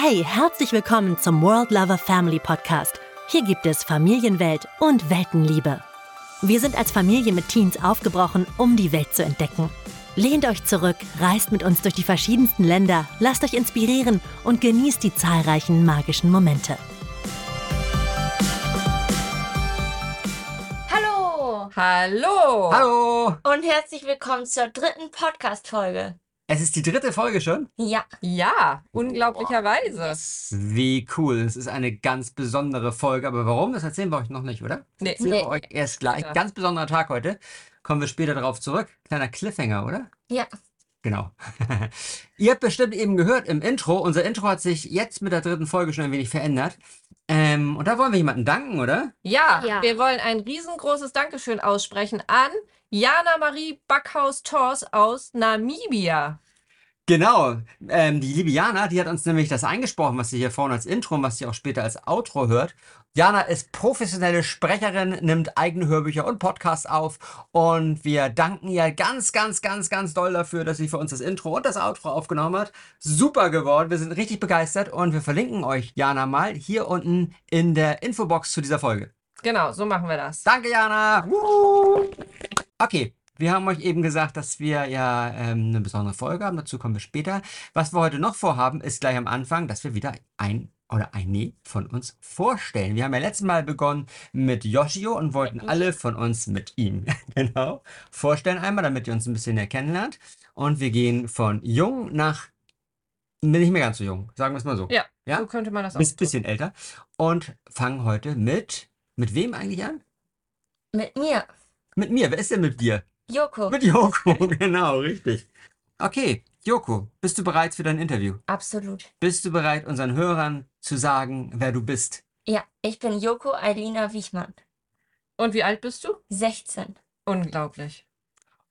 Hey, herzlich willkommen zum World Lover Family Podcast. Hier gibt es Familienwelt und Weltenliebe. Wir sind als Familie mit Teens aufgebrochen, um die Welt zu entdecken. Lehnt euch zurück, reist mit uns durch die verschiedensten Länder, lasst euch inspirieren und genießt die zahlreichen magischen Momente. Hallo Hallo! Hallo! und herzlich willkommen zur dritten Podcast-Folge. Es ist die dritte Folge schon. Ja, Ja, unglaublicherweise. Wie cool. Es ist eine ganz besondere Folge. Aber warum? Das erzählen wir euch noch nicht, oder? Nee. Erzählen Nee. wir euch erst gleich. Ja. Ganz besonderer Tag heute. Kommen wir später darauf zurück. Kleiner Cliffhanger, oder? ja. Genau. Ihr habt bestimmt eben gehört im Intro. Unser Intro hat sich jetzt mit der dritten Folge schon ein wenig verändert. Ähm, und da wollen wir jemanden danken, oder? Ja, Ja. wir wollen ein riesengroßes Dankeschön aussprechen an Jana Marie Backhaus-Tors aus Namibia. Genau. Ähm, die liebe Jana, die hat uns nämlich das eingesprochen, was sie hier vorne als Intro und was sie auch später als Outro hört. Jana ist professionelle Sprecherin, nimmt eigene Hörbücher und Podcasts auf und wir danken ihr ganz, ganz, ganz, ganz doll dafür, dass sie für uns das Intro und das Outro aufgenommen hat. Super geworden, wir sind richtig begeistert und wir verlinken euch Jana mal hier unten in der Infobox zu dieser Folge. Genau, so machen wir das. Danke, Jana. Wuhu. Okay, wir haben euch eben gesagt, dass wir ja ähm, eine besondere Folge haben. Dazu kommen wir später. Was wir heute noch vorhaben, ist gleich am Anfang, dass wir wieder ein oder eine von uns vorstellen. Wir haben ja letztes Mal begonnen mit Yoshio und wollten alle von uns mit ihm genau vorstellen einmal, damit ihr uns ein bisschen näher kennenlernt. Und wir gehen von jung nach nicht mehr ganz so jung, sagen wir es mal so. Ja, Ja? so könnte man das auch. Bis bisschen älter. Und fangen heute mit, mit wem eigentlich an? Mit mir, Mit mir. Wer ist denn mit dir? Joko. Mit Joko, genau, richtig. Okay, Joko, bist du bereit für dein Interview? Absolut. Bist du bereit, unseren Hörern zu sagen, wer du bist? Ja, ich bin Joko Eilina Wichmann, Und wie alt bist du? 16. Unglaublich.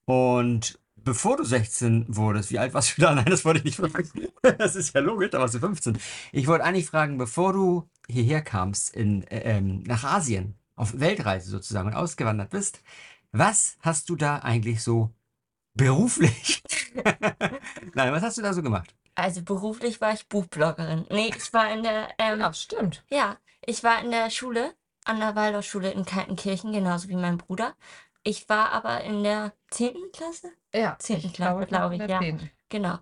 Und bevor du 16 wurdest, wie alt warst du da? Nein, das wollte ich nicht fragen. Das ist ja logisch, da warst du 15. Ich wollte eigentlich fragen, bevor du hierher kamst, in, äh, ähm, nach Asien, auf Weltreise sozusagen und ausgewandert bist, was hast du da eigentlich so beruflich? Nein, was hast du da so gemacht? Also beruflich war ich Buchbloggerin. Nee, ich war in der, ähm, Ja, stimmt. ja, ich war in der Schule, an der Waldorfschule in Kaltenkirchen, genauso wie mein Bruder. Ich war aber in der 10. Klasse? Ja, Zehnten ich Klasse, glaube ich, in der ja. zehnten. Genau.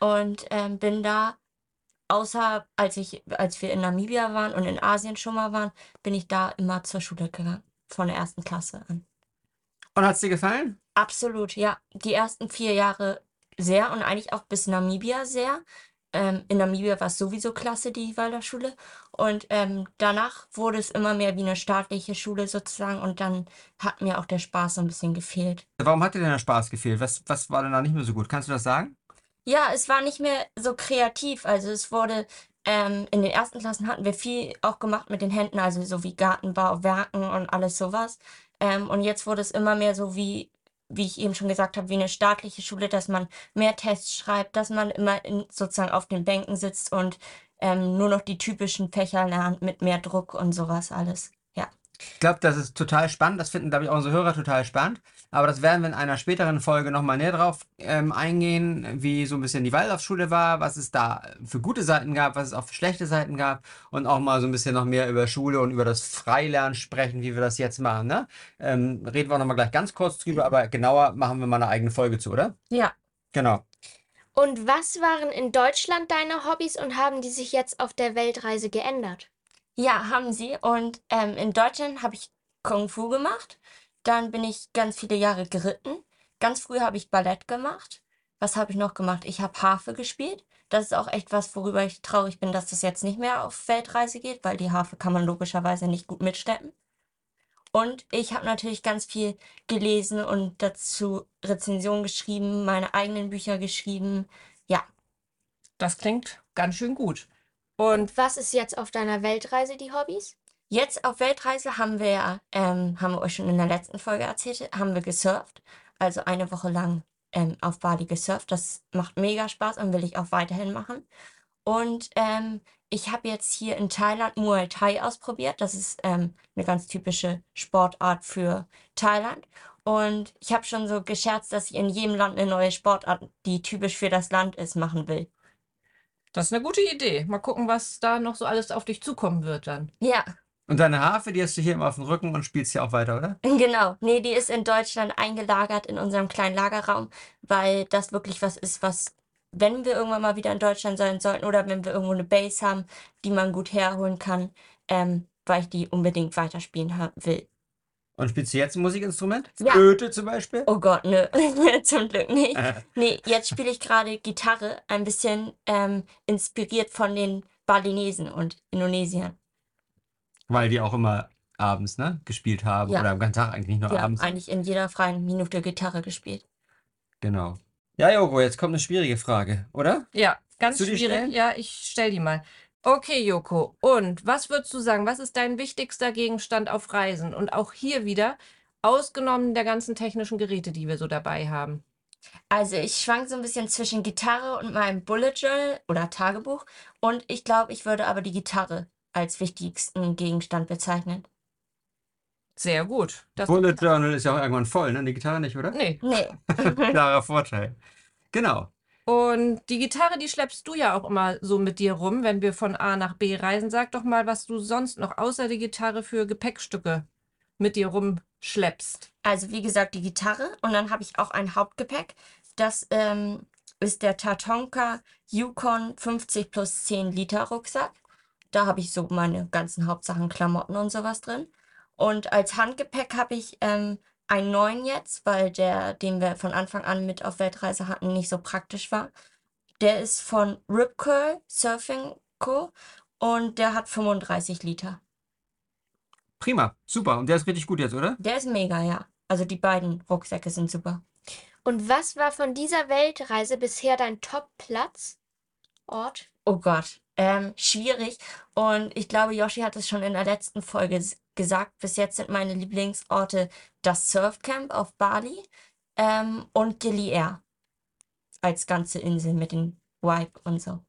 Und ähm, bin da, außer als ich, als wir in Namibia waren und in Asien schon mal waren, bin ich da immer zur Schule gegangen. Von der ersten Klasse an. Und hat es dir gefallen? Absolut, ja. Die ersten vier Jahre sehr und eigentlich auch bis Namibia sehr. Ähm, in Namibia war es sowieso klasse, die Waldorfschule. Und ähm, danach wurde es immer mehr wie eine staatliche Schule sozusagen. Und dann hat mir auch der Spaß so ein bisschen gefehlt. Warum hat dir denn der Spaß gefehlt? Was, was war denn da nicht mehr so gut? Kannst du das sagen? Ja, es war nicht mehr so kreativ. Also es wurde, ähm, in den ersten Klassen hatten wir viel auch gemacht mit den Händen, also so wie Gartenbau, Werken und alles sowas. Ähm, und jetzt wurde es immer mehr so wie, wie ich eben schon gesagt habe, wie eine staatliche Schule, dass man mehr Tests schreibt, dass man immer in, sozusagen auf den Bänken sitzt und ähm, nur noch die typischen Fächer lernt mit mehr Druck und sowas alles. Ich glaube, das ist total spannend. Das finden, glaube ich, auch unsere Hörer total spannend. Aber das werden wir in einer späteren Folge nochmal näher drauf ähm, eingehen, wie so ein bisschen die Waldorfschule war, was es da für gute Seiten gab, was es auch für schlechte Seiten gab und auch mal so ein bisschen noch mehr über Schule und über das Freilernen sprechen, wie wir das jetzt machen. Ne? Ähm, reden wir auch nochmal gleich ganz kurz drüber, aber genauer machen wir mal eine eigene Folge zu, oder? Ja. Genau. Und was waren in Deutschland deine Hobbys und haben die sich jetzt auf der Weltreise geändert? Ja, haben sie. Und ähm, in Deutschland habe ich Kung Fu gemacht. Dann bin ich ganz viele Jahre geritten. Ganz früh habe ich Ballett gemacht. Was habe ich noch gemacht? Ich habe Harfe gespielt. Das ist auch echt was, worüber ich traurig bin, dass das jetzt nicht mehr auf Weltreise geht, weil die Harfe kann man logischerweise nicht gut mitschleppen. Und ich habe natürlich ganz viel gelesen und dazu Rezensionen geschrieben, meine eigenen Bücher geschrieben. Ja, Das klingt ganz schön gut. Und Was ist jetzt auf deiner Weltreise die Hobbys? Jetzt auf Weltreise haben wir ja, ähm, haben wir euch schon in der letzten Folge erzählt, haben wir gesurft. Also eine Woche lang ähm, auf Bali gesurft. Das macht mega Spaß und will ich auch weiterhin machen. Und ähm, ich habe jetzt hier in Thailand Muay Thai ausprobiert. Das ist ähm, eine ganz typische Sportart für Thailand. Und ich habe schon so gescherzt, dass ich in jedem Land eine neue Sportart, die typisch für das Land ist, machen will. Das ist eine gute Idee. Mal gucken, was da noch so alles auf dich zukommen wird dann. Ja, Und deine Harfe, die hast du hier immer auf dem Rücken und spielst hier auch weiter, oder? genau. Nee, die ist in Deutschland eingelagert in unserem kleinen Lagerraum, weil das wirklich was ist, was, wenn wir irgendwann mal wieder in Deutschland sein sollten oder wenn wir irgendwo eine Base haben, die man gut herholen kann, ähm, weil ich die unbedingt weiterspielen will. Und spielst du jetzt ein Musikinstrument? Ja. Flöte zum Beispiel? Oh Gott, nö, zum Glück nicht. Äh, Nee, jetzt spiele ich gerade Gitarre, ein bisschen ähm, inspiriert von den Balinesen und Indonesiern. weil die auch immer abends, ne, gespielt haben. Ja. Oder am ganzen Tag eigentlich nicht nur Die haben abends. eigentlich in jeder freien Minute Gitarre gespielt. Genau. Ja, Joko, jetzt kommt eine schwierige Frage, oder? Ja, ganz schwierig. stellen? Ja, ich stell die mal. Okay, Joko. Und was würdest du sagen? Was ist dein wichtigster Gegenstand auf Reisen? Und auch hier wieder, ausgenommen der ganzen technischen Geräte, die wir so dabei haben. Also ich schwank so ein bisschen zwischen Gitarre und meinem Bullet Journal oder Tagebuch. Und ich glaube, ich würde aber die Gitarre als wichtigsten Gegenstand bezeichnen. Sehr gut. Das, Bullet Journal ist ja auch irgendwann voll, ne? Die Gitarre nicht, oder? nee. Nee, Klarer Vorteil. Genau. Und die Gitarre, die schleppst du ja auch immer so mit dir rum, wenn wir von A nach B reisen. Sag doch mal, was du sonst noch außer die Gitarre für Gepäckstücke mit dir rumschleppst. also wie gesagt, die Gitarre. Und dann habe ich auch ein Hauptgepäck. Das ähm, ist der Tatonka Yukon 50 plus 10 Liter Rucksack. Da habe ich so meine ganzen Hauptsachen, Klamotten und sowas drin. Und als Handgepäck habe ich ähm, einen neuen jetzt, weil der, den wir von Anfang an mit auf Weltreise hatten, nicht so praktisch war. Der ist von Rip Curl Surfing Co. und der hat 35 Liter. Prima. Super. Und der ist richtig gut jetzt, oder? Der ist mega, ja. Also die beiden Rucksäcke sind super. Und was war von dieser Weltreise bisher dein Top-Platz? Ort? Oh Gott, ähm, schwierig. Und ich glaube, Yoshi hat es schon in der letzten Folge gesagt. Bis jetzt sind meine Lieblingsorte das Surfcamp auf Bali ähm, und Gili Air als ganze Insel mit dem Vibe und so.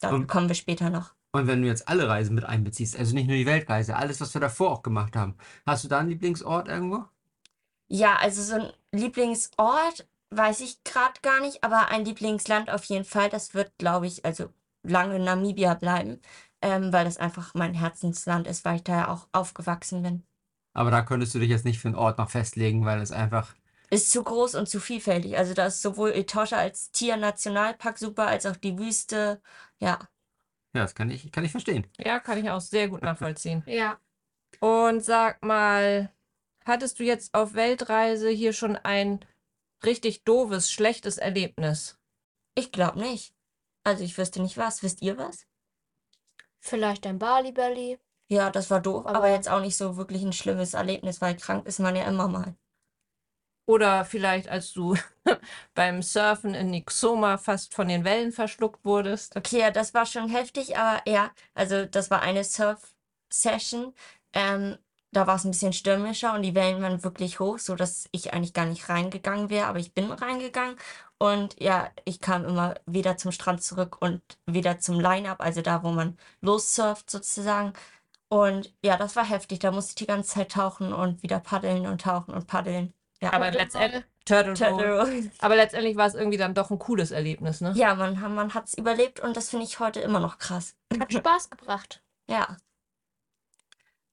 Da Und- kommen wir später noch. Und wenn du jetzt alle Reisen mit einbeziehst, also nicht nur die Weltreise, alles, was wir davor auch gemacht haben, hast du da einen Lieblingsort irgendwo? Ja, also so ein Lieblingsort weiß ich gerade gar nicht, aber ein Lieblingsland auf jeden Fall. Das wird, glaube ich, also lange Namibia bleiben, ähm, weil das einfach mein Herzensland ist, weil ich da ja auch aufgewachsen bin. Aber da könntest du dich jetzt nicht für einen Ort noch festlegen, weil es einfach. ist zu groß und zu vielfältig. Also da ist sowohl Etosha als Tiernationalpark super, als auch die Wüste. Ja, Ja, das kann ich, kann ich verstehen. Ja, kann ich auch sehr gut nachvollziehen. Ja. Und sag mal, hattest du jetzt auf Weltreise hier schon ein richtig doofes, schlechtes Erlebnis? ich glaube nicht. Also ich wüsste nicht was. Wisst ihr was? Vielleicht ein Bali Belly. Ja, das war doof, aber Aber- jetzt auch nicht so wirklich ein schlimmes Erlebnis, weil krank ist man ja immer mal. Oder vielleicht, als du beim Surfen in Nixoma fast von den Wellen verschluckt wurdest? Okay, ja, das war schon heftig, aber ja, also das war eine Surf-Session. Ähm, da war es ein bisschen stürmischer und die Wellen waren wirklich hoch, so dass ich eigentlich gar nicht reingegangen wäre, aber ich bin reingegangen und ja, ich kam immer wieder zum Strand zurück und wieder zum Line-Up, also da, wo man lossurft sozusagen. Und ja, das war heftig. Da musste ich die ganze Zeit tauchen und wieder paddeln und tauchen und paddeln. Ja, Aber letztendlich, Turtle. Turtle Roll. Aber letztendlich war es irgendwie dann doch ein cooles Erlebnis, ne? Ja, man, man hat es überlebt und das finde ich heute immer noch krass. Hat Spaß gebracht. Ja.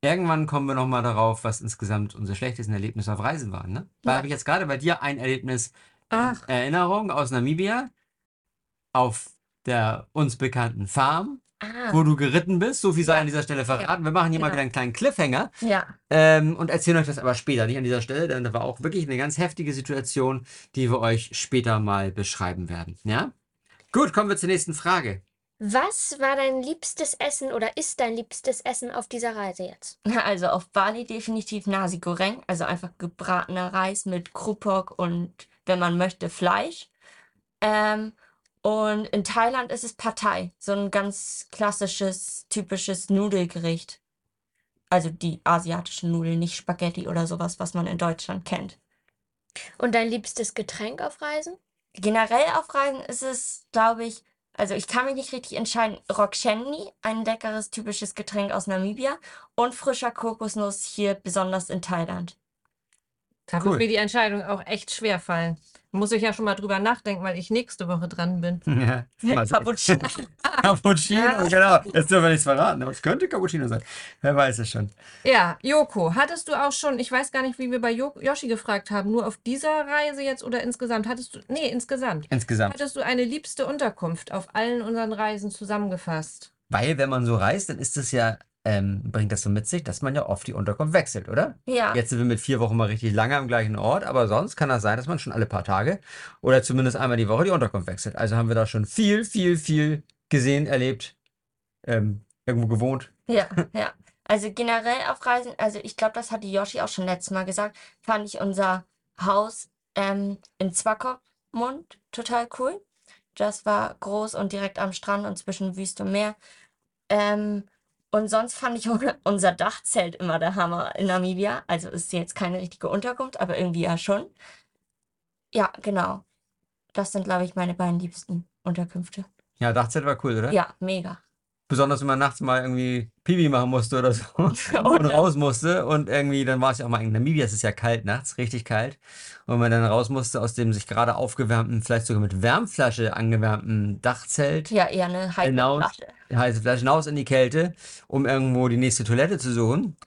Irgendwann kommen wir nochmal darauf, was insgesamt unsere schlechtesten Erlebnisse auf Reisen waren, ne? Da Ja. habe ich jetzt gerade bei dir ein Erlebnis Ach, Erinnerung aus Namibia auf der uns bekannten Farm, Ah, wo du geritten bist. So viel sei an dieser Stelle verraten. Wir machen hier mal Genau. wieder einen kleinen Cliffhanger ja. ähm, und erzählen euch das aber später, nicht an dieser Stelle, denn da war auch wirklich eine ganz heftige Situation, die wir euch später mal beschreiben werden. Ja? Gut, kommen wir zur nächsten Frage. Was war dein liebstes Essen oder ist dein liebstes Essen auf dieser Reise jetzt? Also auf Bali definitiv Nasi Goreng, also einfach gebratener Reis mit Krupok und, wenn man möchte, Fleisch. Ähm, und in Thailand ist es Pad Thai, so ein ganz klassisches, typisches Nudelgericht. Also die asiatischen Nudeln, nicht Spaghetti oder sowas, was man in Deutschland kennt. Und dein liebstes Getränk auf Reisen? Generell auf Reisen ist es, glaube ich, also ich kann mich nicht richtig entscheiden. Rokshenni, ein leckeres typisches Getränk aus Namibia und frischer Kokosnuss hier besonders in Thailand. Da Cool. wird mir die Entscheidung auch echt schwer fallen. Muss ich ja schon mal drüber nachdenken, weil ich nächste Woche dran bin. Ja. Cappuccino. Cappuccino, genau. Jetzt dürfen wir nichts verraten, aber es könnte Cappuccino sein. Wer weiß es schon. Ja, Joko, hattest du auch schon, ich weiß gar nicht, wie wir bei jo Yoshi gefragt haben, nur auf dieser Reise jetzt oder insgesamt? Hattest du, nee, insgesamt. Insgesamt. Hattest du eine liebste Unterkunft auf allen unseren Reisen zusammengefasst? Weil, wenn man so reist, dann ist es ja, ähm, bringt das so mit sich, dass man ja oft die Unterkunft wechselt, oder? Ja. Jetzt sind wir mit vier Wochen mal richtig lange am gleichen Ort, aber sonst kann das sein, dass man schon alle paar Tage oder zumindest einmal die Woche die Unterkunft wechselt. Also haben wir da schon viel, viel, viel gesehen, erlebt, ähm, irgendwo gewohnt. Ja, ja. Also generell auf Reisen, also ich glaube, das hatte Yoshi auch schon letztes Mal gesagt, fand ich unser Haus ähm, in Swakopmund total cool. Das war groß und direkt am Strand und zwischen Wüste und Meer. Ähm, und sonst fand ich unser Dachzelt immer der Hammer in Namibia. Also ist jetzt keine richtige Unterkunft, aber irgendwie ja schon. Ja, genau. Das sind, glaube ich, meine beiden liebsten Unterkünfte. Ja, Dachzelt war cool, oder? Ja, mega. Besonders wenn man nachts mal irgendwie Pipi machen musste oder so und Oder- raus musste und irgendwie, dann war es ja auch mal in Namibia, es ist ja kalt nachts, richtig kalt. Und wenn man dann raus musste aus dem sich gerade aufgewärmten, vielleicht sogar mit Wärmflasche angewärmten Dachzelt, Ja, eher eine heiße Hinaus. Flasche. heiße Flasche hinaus in die Kälte, um irgendwo die nächste Toilette zu suchen.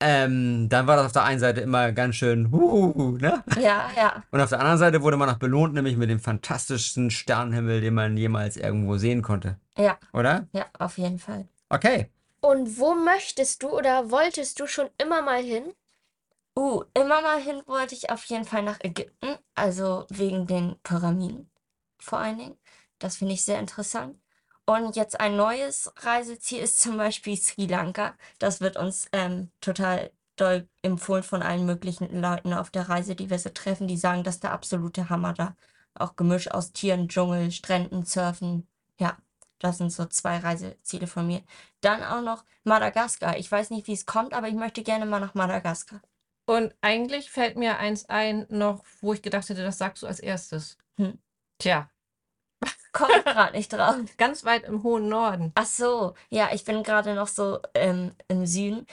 Ähm, dann war das auf der einen Seite immer ganz schön, huhuhu, ne? Ja, ja. Und auf der anderen Seite wurde man noch belohnt, nämlich mit dem fantastischsten Sternenhimmel, den man jemals irgendwo sehen konnte. Ja, Oder? ja, auf jeden Fall. Okay. Und wo möchtest du oder wolltest du schon immer mal hin? Uh, immer mal hin wollte ich auf jeden Fall nach Ägypten, also wegen den Pyramiden vor allen Dingen. Das finde ich sehr interessant. Und jetzt ein neues Reiseziel ist zum Beispiel Sri Lanka. Das wird uns ähm, total doll empfohlen von allen möglichen Leuten auf der Reise, die wir so treffen. Die sagen, das ist der absolute Hammer da. Auch Gemisch aus Tieren, Dschungel, Stränden, Surfen. Ja, das sind so zwei Reiseziele von mir. Dann auch noch Madagaskar. Ich weiß nicht, wie es kommt, aber ich möchte gerne mal nach Madagaskar. Und eigentlich fällt mir eins ein, noch, wo ich gedacht hätte, das sagst du als erstes. Hm. Tja, Komme gerade nicht drauf. ganz weit im hohen Norden. Ach so, ja, ich bin gerade noch so ähm, im Süden.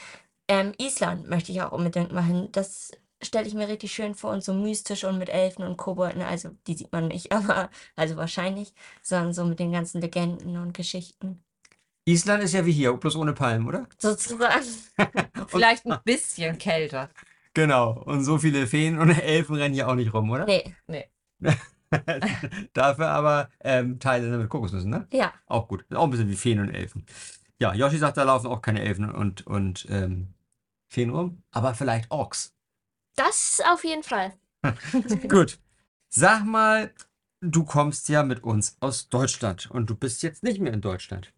Ähm, Island möchte ich auch unbedingt mal hin. Das stelle ich mir richtig schön vor und so mystisch und mit Elfen und Kobolden. Also, die sieht man nicht, aber, also wahrscheinlich, sondern so mit den ganzen Legenden und Geschichten. Island ist ja wie hier, bloß ohne Palmen, oder? Sozusagen. Vielleicht ein bisschen kälter. Genau. Und so viele Feen und Elfen rennen hier auch nicht rum, oder? Nee, Dafür aber ähm, Teile mit Kokosnüssen, ne? ja, Auch gut. Auch ein bisschen wie Feen und Elfen. Ja, Yoshi sagt, da laufen auch keine Elfen und, und ähm, Feen rum, aber vielleicht Orks. Das auf jeden Fall. Gut. Sag mal, du kommst ja mit uns aus Deutschland und du bist jetzt nicht mehr in Deutschland.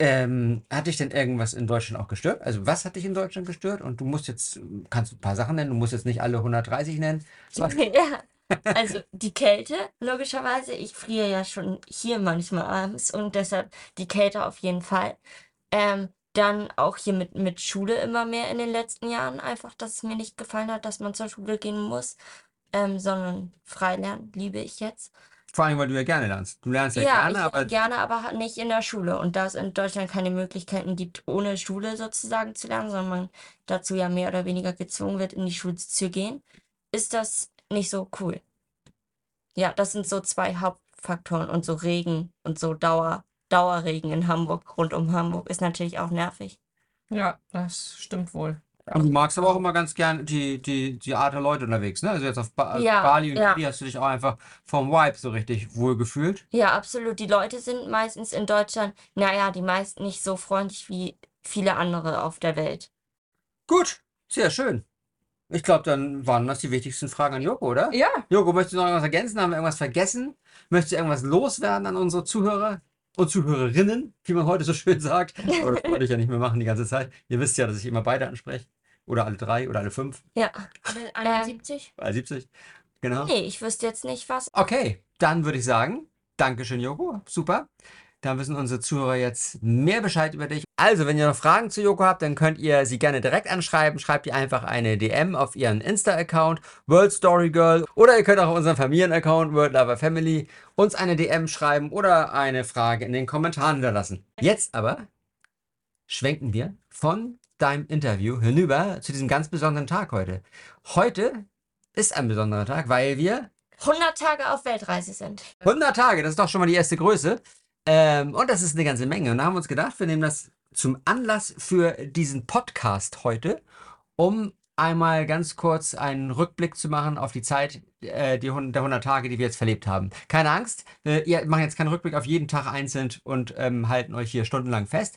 Ähm, hat dich denn irgendwas in Deutschland auch gestört? Also was hat dich in Deutschland gestört? Und du musst jetzt, kannst du ein paar Sachen nennen, du musst jetzt nicht alle 130 nennen. Was? ja. Also die Kälte, logischerweise. Ich friere ja schon hier manchmal abends und deshalb die Kälte auf jeden Fall. Ähm, dann auch hier mit, mit Schule immer mehr in den letzten Jahren einfach, dass es mir nicht gefallen hat, dass man zur Schule gehen muss, ähm, sondern frei lernen liebe ich jetzt. Vor allem, weil du ja gerne lernst. Du lernst ja, Ja, gerne, ich aber gerne, aber halt nicht in der Schule. Und da es in Deutschland keine Möglichkeiten gibt, ohne Schule sozusagen zu lernen, sondern man dazu ja mehr oder weniger gezwungen wird, in die Schule zu gehen, ist das nicht so cool. Ja, das sind so zwei Hauptfaktoren. Und so Regen und so Dauer, Dauerregen in Hamburg, rund um Hamburg, ist natürlich auch nervig. Ja, das stimmt wohl. Und du magst aber auch immer ganz gern die, die, die Art der Leute unterwegs, ne? Also jetzt auf ba Ja, Bali und ja. Bali hast du dich auch einfach vom Vibe so richtig wohl gefühlt. Ja, absolut. Die Leute sind meistens in Deutschland, naja, die meisten nicht so freundlich wie viele andere auf der Welt. Gut, sehr schön. Ich glaube, dann waren das die wichtigsten Fragen an Joko, oder? Ja, Joko, möchtest du noch irgendwas ergänzen? Haben wir irgendwas vergessen? Möchtest du irgendwas loswerden an unsere Zuhörer und Zuhörerinnen, wie man heute so schön sagt? Aber das wollte ich ja nicht mehr machen die ganze Zeit. Ihr wisst ja, dass ich immer beide anspreche. Oder alle drei oder alle fünf, Ja. Alle 71? alle 70. Genau. Nee, ich wüsste jetzt nicht, was. Okay, dann würde ich sagen, Dankeschön, Joko. Super. Dann wissen unsere Zuhörer jetzt mehr Bescheid über dich. Also, wenn ihr noch Fragen zu Joko habt, dann könnt ihr sie gerne direkt anschreiben. Schreibt ihr einfach eine DM auf ihren Insta-Account, World Story Girl. Oder ihr könnt auch auf unseren Familienaccount, World Lover Family, uns eine DM schreiben oder eine Frage in den Kommentaren hinterlassen. Jetzt aber schwenken wir von deinem Interview hinüber zu diesem ganz besonderen Tag heute. Heute ist ein besonderer Tag, weil wir 100 Tage auf Weltreise sind. 100 Tage, das ist doch schon mal die erste Größe. Ähm, und das ist eine ganze Menge. Und da haben wir uns gedacht, wir nehmen das zum Anlass für diesen Podcast heute, um einmal ganz kurz einen Rückblick zu machen auf die Zeit äh, die, der 100 Tage, die wir jetzt verlebt haben. Keine Angst, wir ihr machen jetzt keinen Rückblick auf jeden Tag einzeln und ähm, halten euch hier stundenlang fest.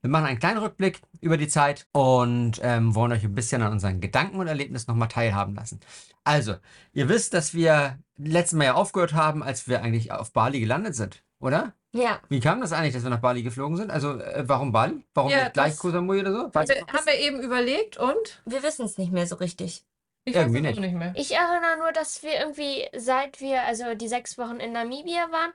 Wir machen einen kleinen Rückblick über die Zeit und ähm, wollen euch ein bisschen an unseren Gedanken und Erlebnissen nochmal teilhaben lassen. Also, ihr wisst, dass wir letztes Mal ja aufgehört haben, als wir eigentlich auf Bali gelandet sind, oder? Ja, Wie kam das eigentlich, dass wir nach Bali geflogen sind? Also, äh, warum Bali? Warum Ja, nicht gleich Koh Samui oder so? Du Haben wir, eben überlegt und wir wissen es nicht mehr so richtig. ich Irgendwie nicht. nicht mehr. Ich erinnere nur, dass wir irgendwie, seit wir, also die sechs Wochen in Namibia waren,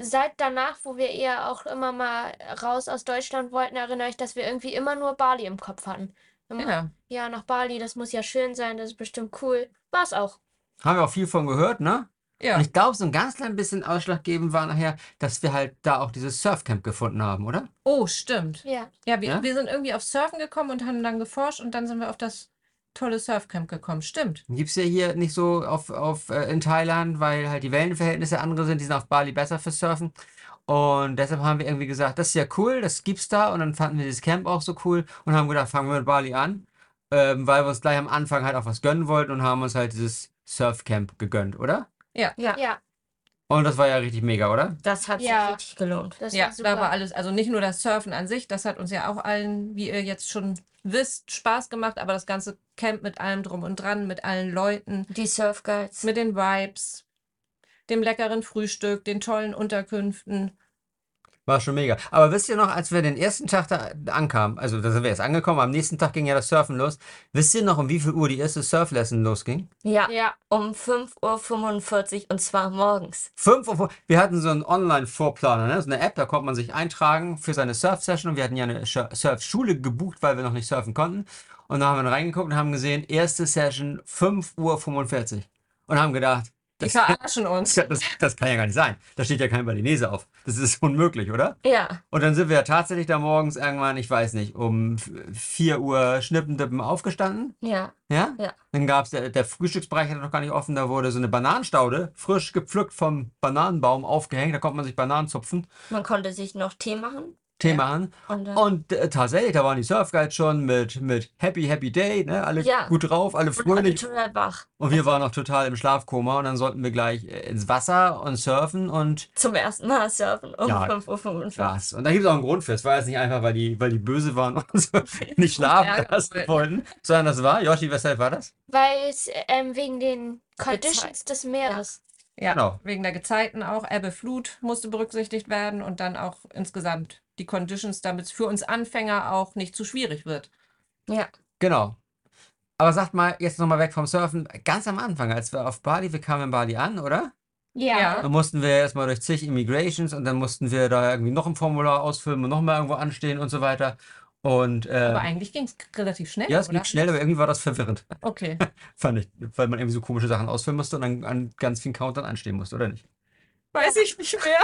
seit danach, wo wir eher auch immer mal raus aus Deutschland wollten, erinnere ich, dass wir irgendwie immer nur Bali im Kopf hatten. Immer, Ja. ja, nach Bali, das muss ja schön sein, das ist bestimmt cool. War es auch. Haben wir auch viel von gehört, ne? Ja. Und ich glaube, so ein ganz klein bisschen ausschlaggebend war nachher, dass wir halt da auch dieses Surfcamp gefunden haben, oder? Oh, stimmt. Ja. Ja, wir, Ja? wir sind irgendwie auf Surfen gekommen und haben dann geforscht und dann sind wir auf das tolle Surfcamp gekommen. Stimmt. Gibt es ja hier nicht so auf, auf, äh, in Thailand, weil halt die Wellenverhältnisse andere sind, die sind auf Bali besser fürs Surfen. Und deshalb haben wir irgendwie gesagt, das ist ja cool, das gibt's da. Und dann fanden wir dieses Camp auch so cool und haben gedacht, fangen wir mit Bali an, ähm, weil wir uns gleich am Anfang halt auch was gönnen wollten und haben uns halt dieses Surfcamp gegönnt, oder? Ja, Ja, Und das war ja richtig mega, oder? das hat Ja. sich richtig gelohnt. das Ja, war super. da war alles, also nicht nur das Surfen an sich, das hat uns ja auch allen, wie ihr jetzt schon wisst, Spaß gemacht, aber das ganze Camp mit allem drum und dran, mit allen Leuten, Die Surfguides. mit den Vibes, dem leckeren Frühstück, den tollen Unterkünften. War schon mega. Aber wisst ihr noch, als wir den ersten Tag da ankamen, also da sind wir jetzt angekommen, am nächsten Tag ging ja das Surfen los. Wisst ihr noch, um wie viel Uhr die erste Surflesson losging? Ja, Ja, um 5.45 Uhr und zwar morgens. 5 Uhr. Wir hatten so einen Online-Vorplaner, ne? so eine App, da konnte man sich eintragen für seine Surf-Session und wir hatten ja eine Sch- Surfschule gebucht, weil wir noch nicht surfen konnten. Und da haben wir reingeguckt und haben gesehen, erste Session 5.45 Uhr. Und haben gedacht, Die das, verarschen uns. das, das kann ja gar nicht sein. Da steht ja kein Balinese auf. Das ist unmöglich, oder? Ja, Und dann sind wir ja tatsächlich da morgens irgendwann, ich weiß nicht, um 4 Uhr schnippendippen aufgestanden. ja, Ja? Ja. Dann gab es, der, der Frühstücksbereich hatte noch gar nicht offen, da wurde so eine Bananenstaude frisch gepflückt vom Bananenbaum aufgehängt. Da konnte man sich Bananen zupfen, man konnte sich noch Tee machen. Tee Ja. machen. Und dann, Und äh, tatsächlich, da waren die Surfguides schon mit, mit Happy, Happy Day, ne? Alle Ja. gut drauf, alle und alle fröhlich. total wach. Und wir waren noch total im Schlafkoma und dann sollten wir gleich äh, ins Wasser und surfen und Zum ersten Mal surfen um Ja, 5.45 Uhr. Krass. Und da gibt es auch einen Grund für. Es war jetzt nicht einfach, weil die, weil die böse waren und so nicht schlafen lassen wollten. sondern das war, Joshi, weshalb war das? weil es ähm, wegen den Conditions des Meeres. Ja, Genau. wegen der Gezeiten auch. Ebbe, Flut musste berücksichtigt werden und dann auch insgesamt die Conditions, damit es für uns Anfänger auch nicht zu schwierig wird. Ja, Genau. Aber sagt mal, jetzt nochmal weg vom Surfen. Ganz am Anfang, als wir auf Bali, wir kamen in Bali an, oder? Ja. Dann mussten wir erstmal durch zig Immigrations und dann mussten wir da irgendwie noch ein Formular ausfüllen und nochmal irgendwo anstehen und so weiter. Und äh, Aber eigentlich ging es relativ schnell, ja, es oder? ging schnell, aber irgendwie war das verwirrend, Okay. fand ich. Weil man irgendwie so komische Sachen ausfüllen musste und dann an ganz vielen Countern anstehen musste, oder nicht? Weiß ich nicht mehr.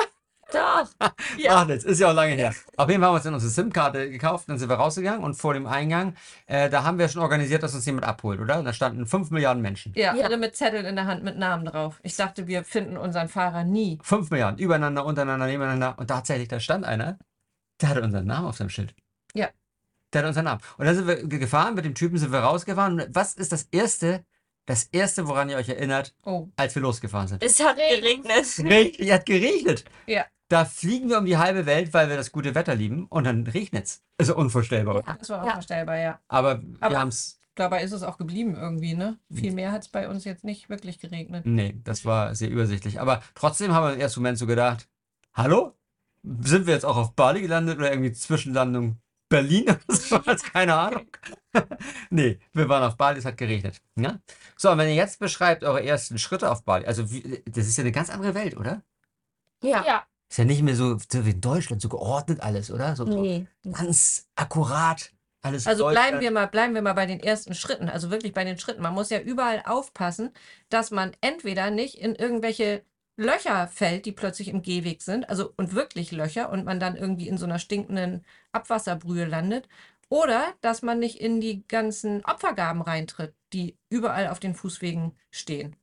Doch. Ja. Ach, das ist ja auch lange her. Auf jeden Fall haben wir uns dann unsere SIM-Karte gekauft, dann sind wir rausgegangen und vor dem Eingang, äh, da haben wir schon organisiert, dass uns jemand abholt, oder? Und da standen 5 Milliarden Menschen. Ja, Ja. alle mit Zetteln in der Hand mit Namen drauf. Ich dachte, wir finden unseren Fahrer nie. 5 Milliarden, übereinander, untereinander, nebeneinander. Und tatsächlich, da stand einer, der hatte unseren Namen auf seinem Schild. Ja. Der hatte unseren Namen. Und dann sind wir ge- gefahren, mit dem Typen sind wir rausgefahren. Und was ist das Erste, das Erste, woran ihr euch erinnert, Oh, als wir losgefahren sind? Es hat geregnet. Richtig, hat geregnet. Ja. Da fliegen wir um die halbe Welt, weil wir das gute Wetter lieben. Und dann regnet's. Also unvorstellbar. Ja. das war Ja. unvorstellbar, ja. Aber wir Aber- haben's. Dabei ist es auch geblieben irgendwie, ne? Viel mehr hat es bei uns jetzt nicht wirklich geregnet. Nee, das war sehr übersichtlich. Aber trotzdem haben wir im ersten Moment so gedacht, hallo? Sind wir jetzt auch auf Bali gelandet oder irgendwie Zwischenlandung Berlin oder sowas? Keine Ahnung. nee, wir waren auf Bali, es hat geregnet. Ja? So, und wenn ihr jetzt beschreibt eure ersten Schritte auf Bali, also wie, das ist ja eine ganz andere Welt, oder? Ja. Ja, Ist ja nicht mehr so, so wie in Deutschland, so geordnet alles, oder? So, so Nee. ganz akkurat alles Also bleiben wir mal, bleiben wir mal bei den ersten Schritten, also wirklich bei den Schritten. Man muss ja überall aufpassen, dass man entweder nicht in irgendwelche Löcher fällt, die plötzlich im Gehweg sind, also und wirklich Löcher und man dann irgendwie in so einer stinkenden Abwasserbrühe landet, oder dass man nicht in die ganzen Opfergaben reintritt, die überall auf den Fußwegen stehen.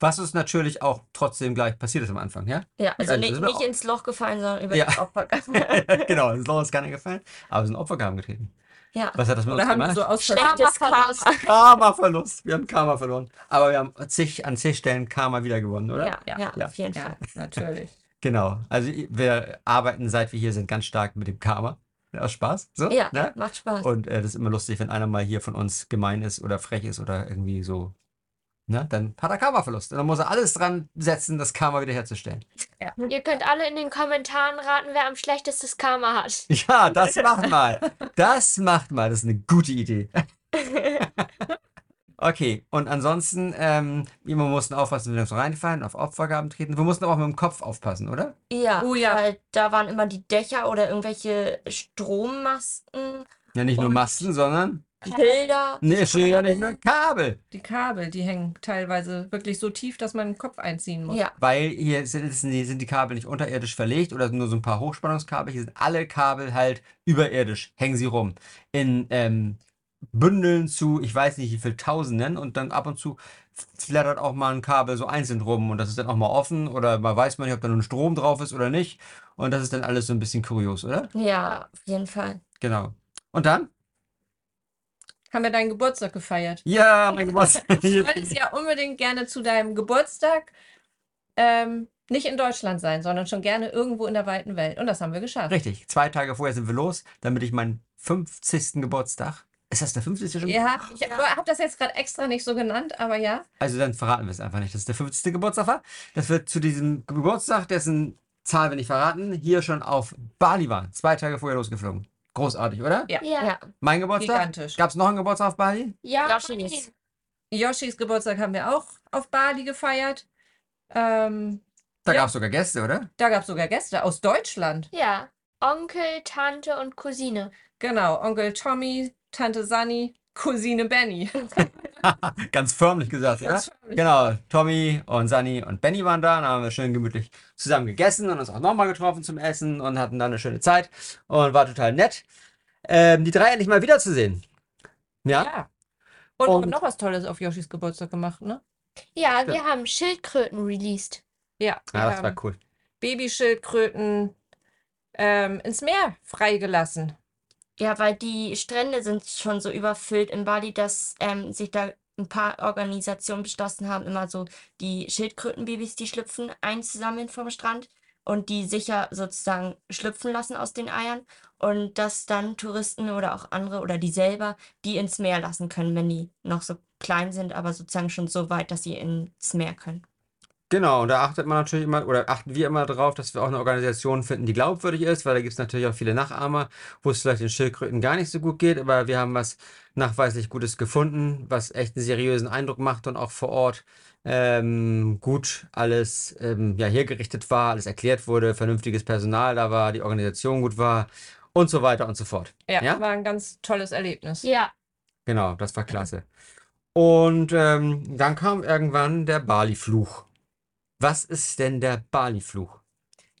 Was uns natürlich auch trotzdem gleich passiert ist am Anfang, ja? Ja, also Also, nicht, nicht ins Loch gefallen, sondern über Ja. den Opfer. genau, das Loch ist gar nicht gefallen, aber wir sind Opfergaben getreten. ja. Was hat das mit Oder uns haben wir gemacht? so aus Schlechtes Karma. Karma-Verlust. Wir haben Karma verloren. Aber wir haben zig, an zig Stellen Karma wieder gewonnen, oder? Ja, ja, Ja. Ja. auf jeden Ja, Fall. natürlich. Genau. Also wir arbeiten, seit wir hier sind, ganz stark mit dem Karma. Aus Spaß. So, Ja, ne? macht Spaß. Und äh, das ist immer lustig, wenn einer mal hier von uns gemein ist oder frech ist oder irgendwie so. Ne? Dann hat er Karma-Verlust. Und dann muss er alles dran setzen, das Karma wiederherzustellen. Ihr könnt alle in den Kommentaren raten, wer am schlechtestes Karma hat. Ja, das macht mal. Das macht mal. Das ist eine gute Idee. Okay, und ansonsten, ähm, wir mussten aufpassen, wenn wir so reinfallen, auf Opfergaben treten. Wir mussten aber auch mit dem Kopf aufpassen, oder? Ja, Oh ja. weil da waren immer die Dächer oder irgendwelche Strommasten, Ja, nicht nur Masten, sondern. Schilder. Nee, ja nicht nur Kabel. Die Kabel, die hängen teilweise wirklich so tief, dass man den Kopf einziehen muss. Ja, Weil hier sind, sind, die, sind die Kabel nicht unterirdisch verlegt oder nur so ein paar Hochspannungskabel. Hier sind alle Kabel halt überirdisch, hängen sie rum. In ähm, Bündeln zu, ich weiß nicht wie viel Tausenden und dann ab und zu flattert auch mal ein Kabel so einzeln rum und das ist dann auch mal offen oder man weiß man nicht, ob da nun Strom drauf ist oder nicht. Und das ist dann alles so ein bisschen kurios, oder? ja, auf jeden Fall. Genau. Und dann? Haben wir deinen Geburtstag gefeiert. Ja, mein Geburtstag. Du wolltest ja unbedingt gerne zu deinem Geburtstag ähm, nicht in Deutschland sein, sondern schon gerne irgendwo in der weiten Welt. Und das haben wir geschafft. Richtig. Zwei Tage vorher sind wir los, damit ich meinen 50. Geburtstag. Ist das der 50. schon? Ja, ich habe das jetzt gerade extra nicht so genannt, aber ja. Also dann verraten wir es einfach nicht, dass es der 50. Geburtstag war. Dass wir zu diesem Geburtstag, dessen Zahl wir nicht verraten, hier schon auf Bali waren. Zwei Tage vorher losgeflogen. Großartig, oder? Ja. Ja. Ja, Mein Geburtstag? Gigantisch. Gab es noch einen Geburtstag auf Bali? Ja. Yoshis. Yoshis Geburtstag haben wir auch auf Bali gefeiert. Ähm, Da Ja. gab es sogar Gäste, oder? da gab es sogar Gäste aus Deutschland. Ja. Onkel, Tante und Cousine. Genau, Onkel Tommy, Tante Sunny, Cousine Benny. Ganz förmlich gesagt, ja? Ganz förmlich. Genau, Tommy und Sunny und Benny waren da, dann haben wir schön gemütlich zusammen gegessen und uns auch nochmal getroffen zum Essen und hatten dann eine schöne Zeit und war total nett, ähm, die drei endlich mal wiederzusehen. Ja? Ja. Und, Und- noch was Tolles auf Yoshis Geburtstag gemacht, ne? Ja, wir haben Schildkröten released. Ja, Ja, das haben war cool. Babyschildkröten ähm, ins Meer freigelassen. Ja, weil die Strände sind schon so überfüllt in Bali, dass ähm, sich da ein paar Organisationen beschlossen haben, immer so die Schildkrötenbabys, die schlüpfen, einzusammeln vom Strand und die sicher sozusagen schlüpfen lassen aus den Eiern und dass dann Touristen oder auch andere oder die selber die ins Meer lassen können, wenn die noch so klein sind, aber sozusagen schon so weit, dass sie ins Meer können. Genau, und da achtet man natürlich immer, oder achten wir immer darauf, dass wir auch eine Organisation finden, die glaubwürdig ist, weil da gibt es natürlich auch viele Nachahmer, wo es vielleicht den Schildkröten gar nicht so gut geht, aber wir haben was nachweislich Gutes gefunden, was echt einen seriösen Eindruck macht und auch vor Ort ähm, gut alles ähm, ja, hergerichtet war, alles erklärt wurde, vernünftiges Personal da war, die Organisation gut war und so weiter und so fort. Ja, Ja? war ein ganz tolles Erlebnis. Ja. Genau, das war klasse. Und ähm, dann kam irgendwann der Bali-Fluch. Was ist denn der Bali-Fluch?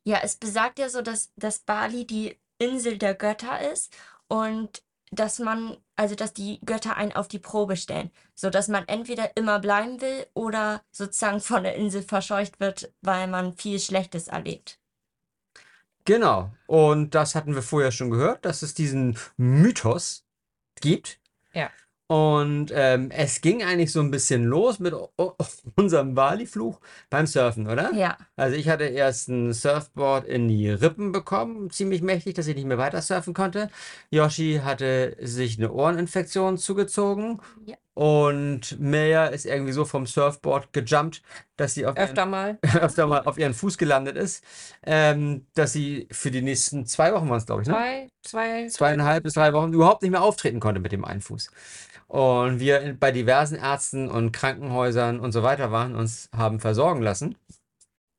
Ja, es besagt ja so, dass, dass Bali die Insel der Götter ist und dass man, also dass die Götter einen auf die Probe stellen, so dass man entweder immer bleiben will oder sozusagen von der Insel verscheucht wird, weil man viel Schlechtes erlebt. Genau. Und das hatten wir vorher schon gehört, dass es diesen Mythos gibt. Ja. Und ähm, es ging eigentlich so ein bisschen los mit unserem Bali-Fluch beim Surfen, oder? Ja, Also ich hatte erst ein Surfboard in die Rippen bekommen, ziemlich mächtig, dass ich nicht mehr weiter surfen konnte. Yoshi hatte sich eine Ohreninfektion zugezogen. Ja. Und Maya ist irgendwie so vom Surfboard gejumpt, dass sie auf ihren Öfter mal. öfter mal auf ihren Fuß gelandet ist, ähm, dass sie für die nächsten zwei Wochen waren es, glaube ich, ne? Zwei, zwei, Zweieinhalb bis drei Wochen überhaupt nicht mehr auftreten konnte mit dem einen Fuß. Und wir bei diversen Ärzten und Krankenhäusern und so weiter waren, uns haben versorgen lassen.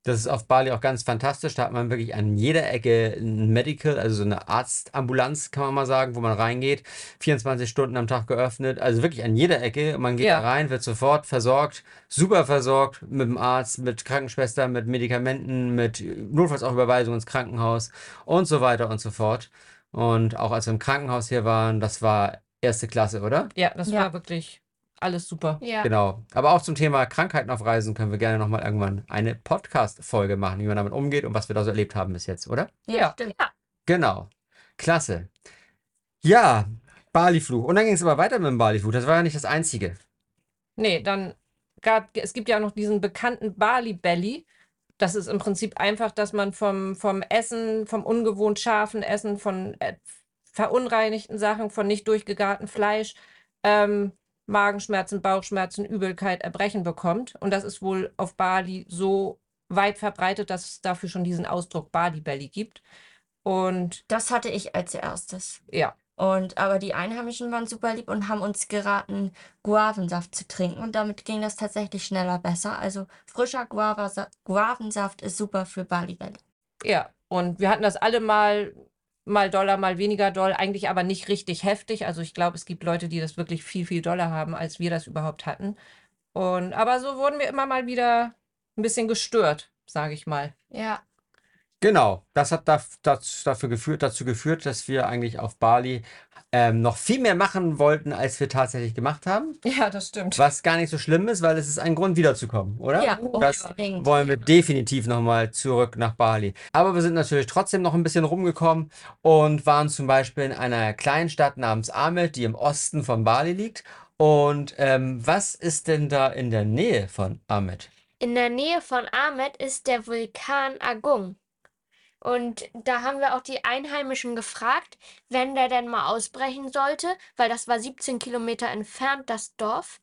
Das ist auf Bali auch ganz fantastisch. Da hat man wirklich an jeder Ecke ein Medical, also so eine Arztambulanz, kann man mal sagen, wo man reingeht. 24 Stunden am Tag geöffnet. Also wirklich an jeder Ecke. Man geht Ja. da rein, wird sofort versorgt, super versorgt mit dem Arzt, mit Krankenschwestern, mit Medikamenten, mit notfalls auch Überweisung ins Krankenhaus und so weiter und so fort. Und auch als wir im Krankenhaus hier waren, das war erste Klasse, oder? Ja, das Ja. war wirklich alles super. Ja. Genau. Aber auch zum Thema Krankheiten auf Reisen können wir gerne nochmal irgendwann eine Podcast-Folge machen, wie man damit umgeht und was wir da so erlebt haben bis jetzt, oder? Ja. stimmt. Genau. Klasse. Ja, Bali-Fluch. Und dann ging es aber weiter mit dem Bali-Fluch. Das war ja nicht das Einzige. Nee, dann gab es gibt ja noch diesen bekannten Bali Belly. Das ist im Prinzip einfach, dass man vom, vom Essen, vom ungewohnt scharfen Essen, von äh, verunreinigten Sachen, von nicht durchgegarten Fleisch, ähm, Magenschmerzen, Bauchschmerzen, Übelkeit, Erbrechen bekommt. Und das ist wohl auf Bali so weit verbreitet, dass es dafür schon diesen Ausdruck Bali Belly gibt. Und Das hatte ich als erstes. ja, Und aber die Einheimischen waren super lieb und haben uns geraten, Guavensaft zu trinken. Und damit ging das tatsächlich schneller besser. Also frischer Guavensaft ist super für Bali Belly. Ja, und wir hatten das alle mal, mal doller, mal weniger doll, eigentlich aber nicht richtig heftig. Also ich glaube, es gibt Leute, die das wirklich viel, viel doller haben, als wir das überhaupt hatten. Und aber so wurden wir immer mal wieder ein bisschen gestört, sage ich mal. Ja. Genau, das hat da, das, dafür geführt, dazu geführt, dass wir eigentlich auf Bali ähm, noch viel mehr machen wollten, als wir tatsächlich gemacht haben. Ja, das stimmt. Was gar nicht so schlimm ist, weil es ist ein Grund, wiederzukommen, oder? Ja, Das unbedingt. wollen wir definitiv nochmal zurück nach Bali. Aber wir sind natürlich trotzdem noch ein bisschen rumgekommen und waren zum Beispiel in einer kleinen Stadt namens Amed, die im Osten von Bali liegt. Und ähm, was ist denn da in der Nähe von Amed? In der Nähe von Ahmed ist der Vulkan Agung. Und da haben wir auch die Einheimischen gefragt, wenn der denn mal ausbrechen sollte, weil das war 17 Kilometer entfernt, das Dorf.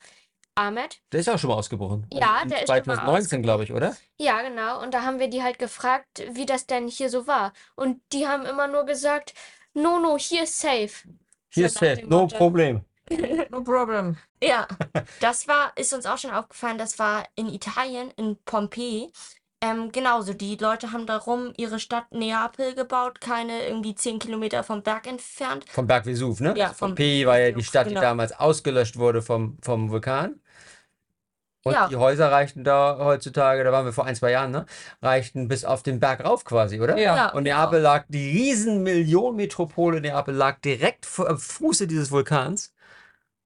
Ahmed. Der ist auch schon mal ausgebrochen. Ja, In der ist schon mal 2019, glaube ich, oder? Ja, genau. Und da haben wir die halt gefragt, wie das denn hier so war. Und die haben immer nur gesagt, no, no, hier ist safe. Hier ist safe, no Motto. problem. No problem. Ja, das war, ist uns auch schon aufgefallen, das war in Italien, in Pompeji. Ähm, genauso, die Leute haben darum ihre Stadt Neapel gebaut, keine irgendwie 10 Kilometer vom Berg entfernt. Vom Berg Vesuv, ne? Ja, vom Pompeji war ja die Stadt, die genau. damals ausgelöscht wurde vom, vom Vulkan. Und Ja. die Häuser reichten da heutzutage, da waren wir vor ein, zwei Jahren, ne? Reichten bis auf den Berg rauf quasi, oder? Ja. Ja, Und genau. Neapel lag, die riesen Millionenmetropole Neapel lag direkt vor- am Fuße dieses Vulkans.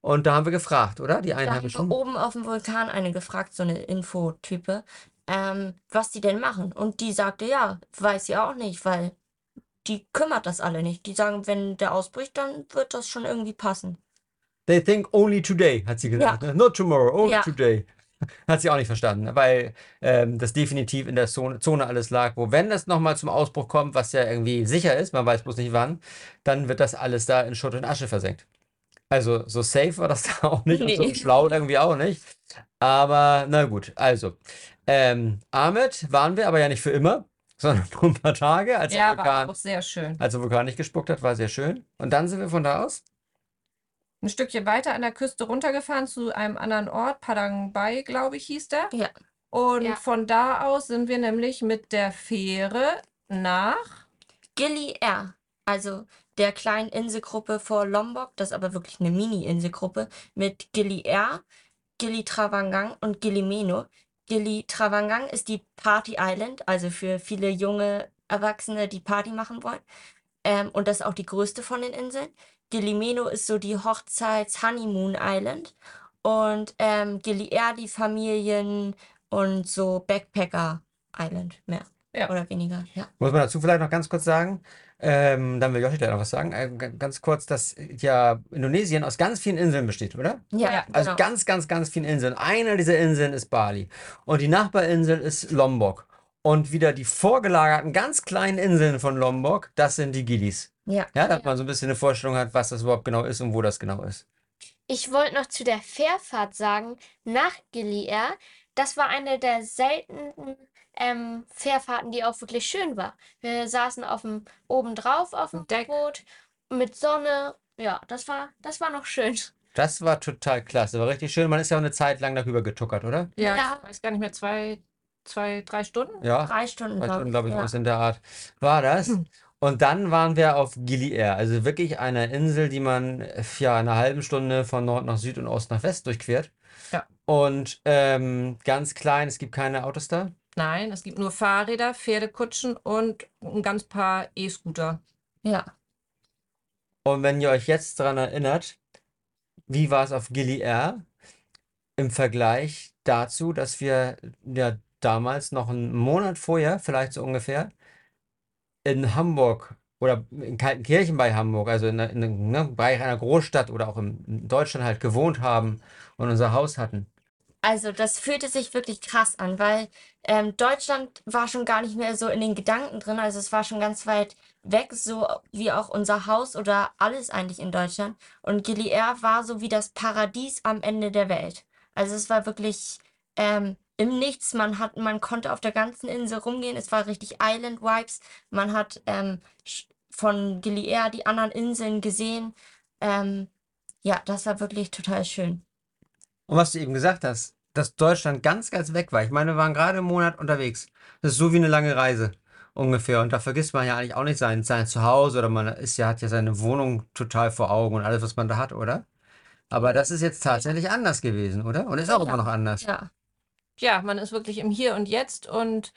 Und da haben wir gefragt, oder? Die Da haben wir Einheimischen. oben auf dem Vulkan eine gefragt, so eine Infotype, ähm, was die denn machen. Und die sagte, ja, weiß sie auch nicht, weil die kümmert das alle nicht. Die sagen, wenn der ausbricht, dann wird das schon irgendwie passen. They think only today, hat sie gesagt. ne? Not tomorrow, only Ja. today. Hat sie auch nicht verstanden, weil ähm, das definitiv in der Zone, Zone alles lag, wo wenn das nochmal zum Ausbruch kommt, was ja irgendwie sicher ist, man weiß bloß nicht wann, dann wird das alles da in Schutt und Asche versenkt. Also so safe war das da auch nicht und so Nee. schlau irgendwie auch nicht. Aber na gut, also. Ähm, Ahmed waren wir aber ja nicht für immer, sondern nur ein paar Tage, als der Ja, war Vulkan, auch sehr schön. als der Vulkan nicht gespuckt hat, war sehr schön. Und dann sind wir von da aus. Ein Stückchen weiter an der Küste runtergefahren zu einem anderen Ort, Padang Bai, glaube ich, hieß der. Ja. Und Ja. von da aus sind wir nämlich mit der Fähre nach. Gili Air, also der kleinen Inselgruppe vor Lombok, das ist aber wirklich eine Mini-Inselgruppe, mit Gili Air, Gili Travangan und Gili Meno. Gili Travangan ist die Party Island, also für viele junge Erwachsene, die Party machen wollen. Ähm, und das ist auch die größte von den Inseln. Gili Meno ist so die Hochzeits-Honeymoon Island. Und ähm, Gili Air die Familien und so Backpacker Island, mehr Ja. oder weniger, ja. Muss man dazu vielleicht noch ganz kurz sagen, ähm, dann will Joshi gleich noch was sagen, äh, ganz kurz, dass ja Indonesien aus ganz vielen Inseln besteht, oder? Ja, Ja, Also genau. ganz, ganz, ganz vielen Inseln. Eine dieser Inseln ist Bali und die Nachbarinsel ist Lombok. Und wieder die vorgelagerten ganz kleinen Inseln von Lombok, das sind die Gilis. Ja. Ja, dass man so ein bisschen eine Vorstellung hat, was das überhaupt genau ist und wo das genau ist. Ich wollte noch zu der Fährfahrt sagen, nach Gili Air. Das war eine der seltenen ähm, Fährfahrten, die auch wirklich schön war. Wir saßen auf dem, oben drauf auf dem Deck. Boot mit Sonne. Ja, das war, das war noch schön. Das war total klasse, war richtig schön. Man ist ja auch eine Zeit lang darüber getuckert, oder? Ja, Ja. ich weiß gar nicht mehr, zwei, zwei, drei Stunden? Ja, Drei Stunden, drei Stunden, glaube ich, ja. was in der Art war das. Und dann waren wir auf Gili Air, also wirklich eine Insel, die man ja in einer halben Stunde von Nord nach Süd und Ost nach West durchquert. Ja. Und ähm, ganz klein, es gibt keine Autos da. Nein, es gibt nur Fahrräder, Pferdekutschen und ein ganz paar E-Scooter. Ja. Und wenn ihr euch jetzt daran erinnert, wie war es auf Gili Air? im Vergleich dazu, dass wir ja damals noch einen Monat vorher, vielleicht so ungefähr, in Hamburg oder in Kaltenkirchen bei Hamburg, also in, in einem ne, Bereich einer Großstadt oder auch in Deutschland halt gewohnt haben und unser Haus hatten. Also das fühlte sich wirklich krass an, weil ähm, Deutschland war schon gar nicht mehr so in den Gedanken drin. Also es war schon ganz weit weg, so wie auch unser Haus oder alles eigentlich in Deutschland. Und Gili Air war so wie das Paradies am Ende der Welt. Also es war wirklich ähm, im Nichts. Man hat, man konnte auf der ganzen Insel rumgehen. Es war richtig Island Vibes. Man hat ähm, von Gili Air die anderen Inseln gesehen. Ähm, ja, das war wirklich total schön. Und was du eben gesagt hast, dass Deutschland ganz, ganz weg war. Ich meine, wir waren gerade einen Monat unterwegs. Das ist so wie eine lange Reise ungefähr. Und da vergisst man ja eigentlich auch nicht sein, sein Zuhause oder man ist ja, hat ja seine Wohnung total vor Augen und alles, was man da hat, oder? Aber das ist jetzt tatsächlich anders gewesen, oder? Und ist auch immer noch anders. Ja. Ja, man ist wirklich im Hier und Jetzt und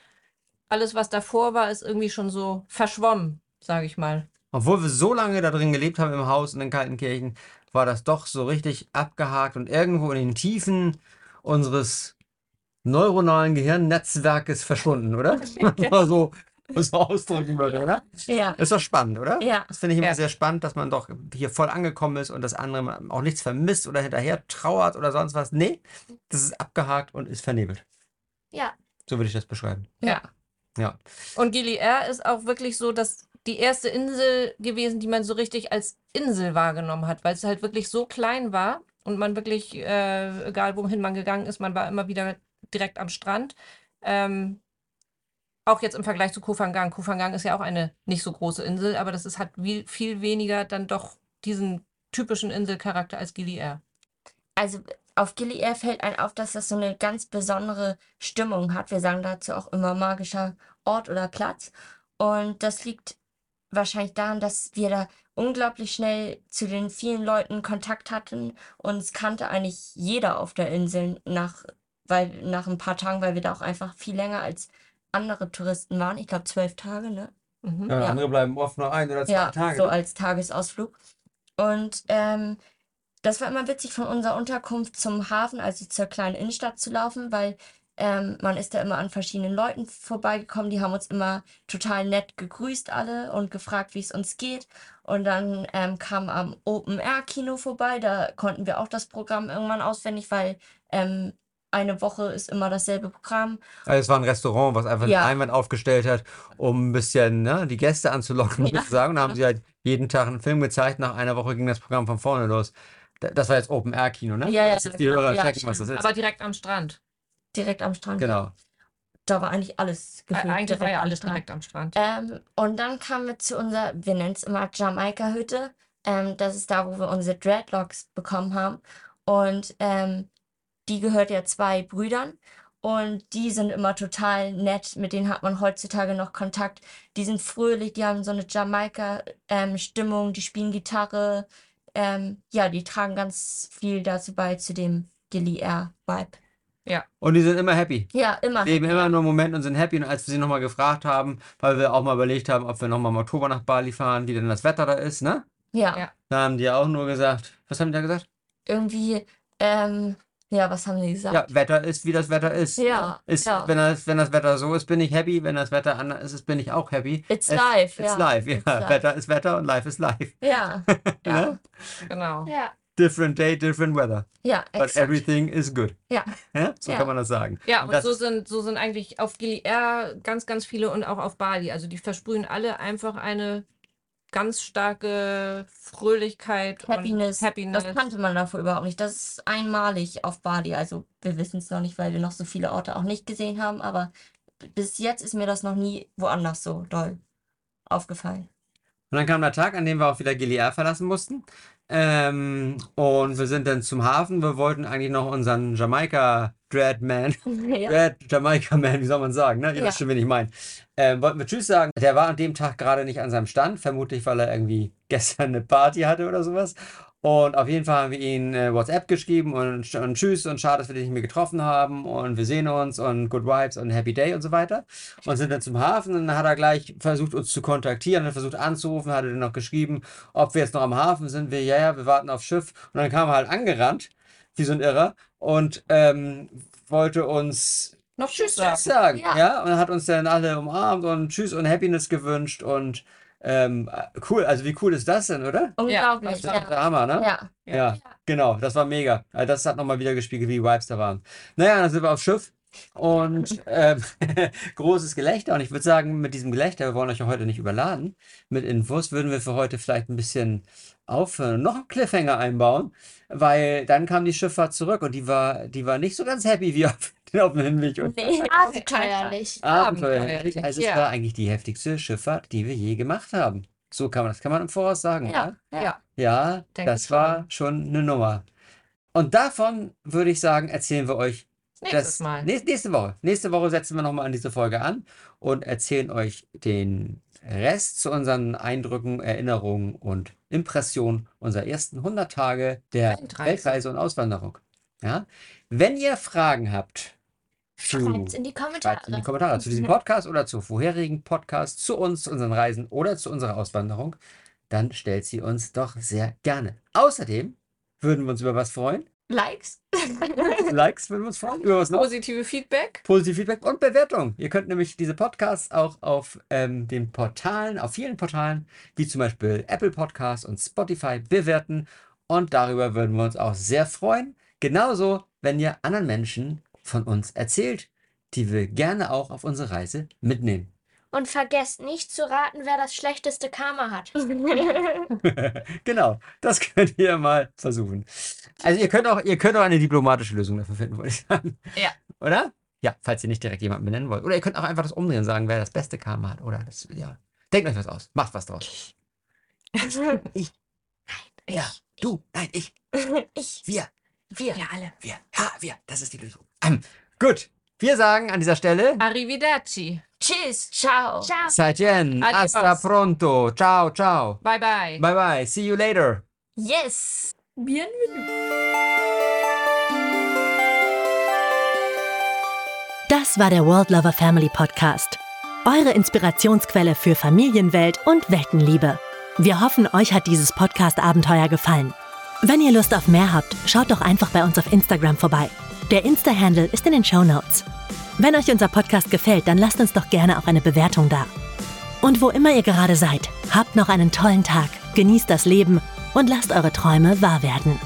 alles, was davor war, ist irgendwie schon so verschwommen, sage ich mal. Obwohl wir so lange da drin gelebt haben im Haus in den Kaltenkirchen, war das doch so richtig abgehakt und irgendwo in den Tiefen unseres neuronalen Gehirnnetzwerkes verschwunden, oder? Mal so, so ausdrücken würde, oder? Ja. Ist doch spannend, oder? Ja. Das finde ich immer Ja. sehr spannend, dass man doch hier voll angekommen ist und das andere auch nichts vermisst oder hinterher trauert oder sonst was. Nee, das ist abgehakt und ist vernebelt. Ja. So würde ich das beschreiben. Ja. Ja. Und Gili Air ist auch wirklich so, dass die erste Insel gewesen, die man so richtig als Insel wahrgenommen hat, weil es halt wirklich so klein war und man wirklich, äh, egal wohin man gegangen ist, man war immer wieder direkt am Strand. Ähm, auch jetzt im Vergleich zu. Koh Phangan ist ja auch eine nicht so große Insel, aber das ist, hat wie, viel weniger dann doch diesen typischen Inselcharakter als Gili Air. Also auf Gili Air fällt einem auf, dass das so eine ganz besondere Stimmung hat. Wir sagen dazu auch immer magischer Ort oder Platz. Und das liegt wahrscheinlich daran, dass wir da unglaublich schnell zu den vielen Leuten Kontakt hatten. Uns kannte eigentlich jeder auf der Insel nach, weil, nach ein paar Tagen, weil wir da auch einfach viel länger als andere Touristen waren. Ich glaube zwölf Tage, ne? Mhm. Ja, Ja. andere bleiben oft nur ein oder zwei Ja, Tage. so ne? als Tagesausflug. Und ähm, das war immer witzig, von unserer Unterkunft zum Hafen, also zur kleinen Innenstadt zu laufen, weil ähm, man ist da immer an verschiedenen Leuten vorbeigekommen. Die haben uns immer total nett gegrüßt alle und gefragt, wie es uns geht. Und dann ähm, kam am Open-Air-Kino vorbei. Da konnten wir auch das Programm irgendwann auswendig, weil ähm, eine Woche ist immer dasselbe Programm. Also es war ein Restaurant, was einfach Ja. eine Einwand aufgestellt hat, um ein bisschen ne, die Gäste anzulocken, Ja. sozusagen. Und da haben sie halt jeden Tag einen Film gezeigt. Nach einer Woche ging das Programm von vorne los. Da- Das war jetzt Open Air Kino, ne? Ja, ja, Dass jetzt die genau. Hörer Ja, checken, was das ist. Aber direkt am Strand. Direkt am Strand. Genau. Da war eigentlich alles Äh, gefühlt eigentlich war ja alles Strand. direkt am Strand. Ähm, und dann kamen wir zu unserer, wir nennen es immer Jamaika-Hütte. Ähm, das ist da, wo wir unsere Dreadlocks bekommen haben. Und ähm, die gehört ja zwei Brüdern. Und die sind immer total nett. Mit denen hat man heutzutage noch Kontakt. Die sind fröhlich, die haben so eine Jamaika-Stimmung, die spielen Gitarre. Ähm, ja, die tragen ganz viel dazu bei, zu dem Gilly Air-Vibe. Und die sind immer happy. Ja, immer. Leben immer nur im Moment und sind happy. Und als wir sie nochmal gefragt haben, weil wir auch mal überlegt haben, ob wir nochmal im Oktober nach Bali fahren, wie denn das Wetter da ist, ne? Ja, Ja. Da haben die auch nur gesagt, was haben die da gesagt? irgendwie, ähm, ja, was haben die gesagt? Ja, Wetter ist, wie das Wetter ist. Ja, Ist, ja. wenn, das, wenn das Wetter so ist, bin ich happy. Wenn das Wetter anders ist, bin ich auch happy. It's Es- life, It's ja. life, ja. It's life. Wetter ist Wetter und life ist life. Ja, ja, Ne? Genau. Ja. Different day, different weather. ja, But exakt. everything is good. Ja, Ja? So Ja. kann man das sagen. Ja, Und und das- so sind, so sind eigentlich auf Gili Air ganz, ganz viele und auch auf Bali. Also die versprühen alle einfach eine ganz starke Fröhlichkeit Happiness. und Happiness. Das kannte man davor überhaupt nicht. Das ist einmalig auf Bali. Also wir wissen es noch nicht, weil wir noch so viele Orte auch nicht gesehen haben, aber bis jetzt ist mir das noch nie woanders so doll aufgefallen. Und dann kam der Tag, an dem wir auch wieder Gilead verlassen mussten. Ähm, und wir sind dann zum Hafen. Wir wollten eigentlich noch unseren Jamaika Dreadman, Ja. Dread Jamaika Man, wie soll man sagen, ne? Ihr Ja. wisst schon, wen ich meine. Ähm, wollten wir Tschüss sagen. Der war an dem Tag gerade nicht an seinem Stand, vermutlich, weil er irgendwie gestern eine Party hatte oder sowas. Und auf jeden Fall haben wir ihn äh, WhatsApp geschrieben und, und Tschüss und schade, dass wir dich nicht mehr getroffen haben und wir sehen uns und Good Vibes und Happy Day und so weiter. Und sind dann zum Hafen und dann hat er gleich versucht, uns zu kontaktieren, hat versucht anzurufen, hatte dann noch geschrieben, ob wir jetzt noch am Hafen sind. Wir, ja, ja, wir warten aufs Schiff. Und dann kam er halt angerannt wie so ein Irrer und ähm, wollte uns Noch Tschüss Tschüss sagen. sagen. Ja. Ja. und hat uns dann alle umarmt und Tschüss und Happiness gewünscht und ähm, cool, also wie cool ist das denn, oder? Unglaublich, Das ist ja. der Hammer, ne? Ja. Ja, genau, das war mega. Also das hat nochmal wieder gespiegelt, wie Vibes da waren. Naja, dann sind wir aufs Schiff und ähm, großes Gelächter. Und ich würde sagen, mit diesem Gelächter, wir wollen euch ja heute nicht überladen, mit Infos würden wir für heute vielleicht ein bisschen aufhören und noch einen Cliffhanger einbauen, weil dann kam die Schifffahrt zurück und die war, die war nicht so ganz happy wie auf, auf dem Hinweg. Und Nee. Abenteuerlich. abenteuerlich. Also es Ja. war eigentlich die heftigste Schifffahrt, die wir je gemacht haben. So kann man, das kann man im Voraus sagen, Ja. oder? Ja. Ja, Denke das war schon eine Nummer. Und davon würde ich sagen, erzählen wir euch Nächstes das Mal. nächste, nächste Woche. Nächste Woche setzen wir nochmal an diese Folge an und erzählen euch den Rest zu unseren Eindrücken, Erinnerungen und Impressionen unserer ersten 100 Tage der Weltreise. Weltreise und Auswanderung. Ja? Wenn ihr Fragen habt zu Schreibt's in die Schreibt in die Kommentare. Kommentare zu diesem Podcast oder zu vorherigen Podcasts, zu uns, zu unseren Reisen oder zu unserer Auswanderung. Dann stellt sie uns doch sehr gerne. Außerdem würden wir uns über was freuen. Likes? Likes würden wir uns freuen. Über was noch? Positive Feedback. Positiv Feedback und Bewertung. Ihr könnt nämlich diese Podcasts auch auf ähm, den Portalen, auf vielen Portalen, wie zum Beispiel Apple Podcasts und Spotify, bewerten. Und darüber würden wir uns auch sehr freuen. Genauso, wenn ihr anderen Menschen von uns erzählt, die wir gerne auch auf unsere Reise mitnehmen. Und vergesst nicht zu raten, wer das schlechteste Karma hat. genau, das könnt ihr mal versuchen. Also ihr könnt auch, ihr könnt auch eine diplomatische Lösung dafür finden, wollte ich sagen. Ja. Oder? Ja, falls ihr nicht direkt jemanden benennen wollt. Oder ihr könnt auch einfach das umdrehen und sagen, wer das beste Karma hat. Oder das, ja. Denkt euch was aus. Macht was draus. Ich. Ja, du. Nein, ich. Ich. Wir. Wir alle. Wir. Ja, wir. Das ist die Lösung. Ähm, gut. Wir sagen an dieser Stelle. Arrivederci. Tschüss. Ciao. Ciao. Seitjen. Adios. Hasta pronto. Ciao, ciao. Bye bye. Bye bye. See you later. Yes. Das war der World Lover Family Podcast. Eure Inspirationsquelle für Familienwelt und Weltenliebe. Wir hoffen, euch hat dieses Podcast-Abenteuer gefallen. Wenn ihr Lust auf mehr habt, schaut doch einfach bei uns auf Instagram vorbei. Der Insta-Handle ist in den Show Notes. Wenn euch unser Podcast gefällt, dann lasst uns doch gerne auch eine Bewertung da. Und wo immer ihr gerade seid, habt noch einen tollen Tag, genießt das Leben und lasst eure Träume wahr werden.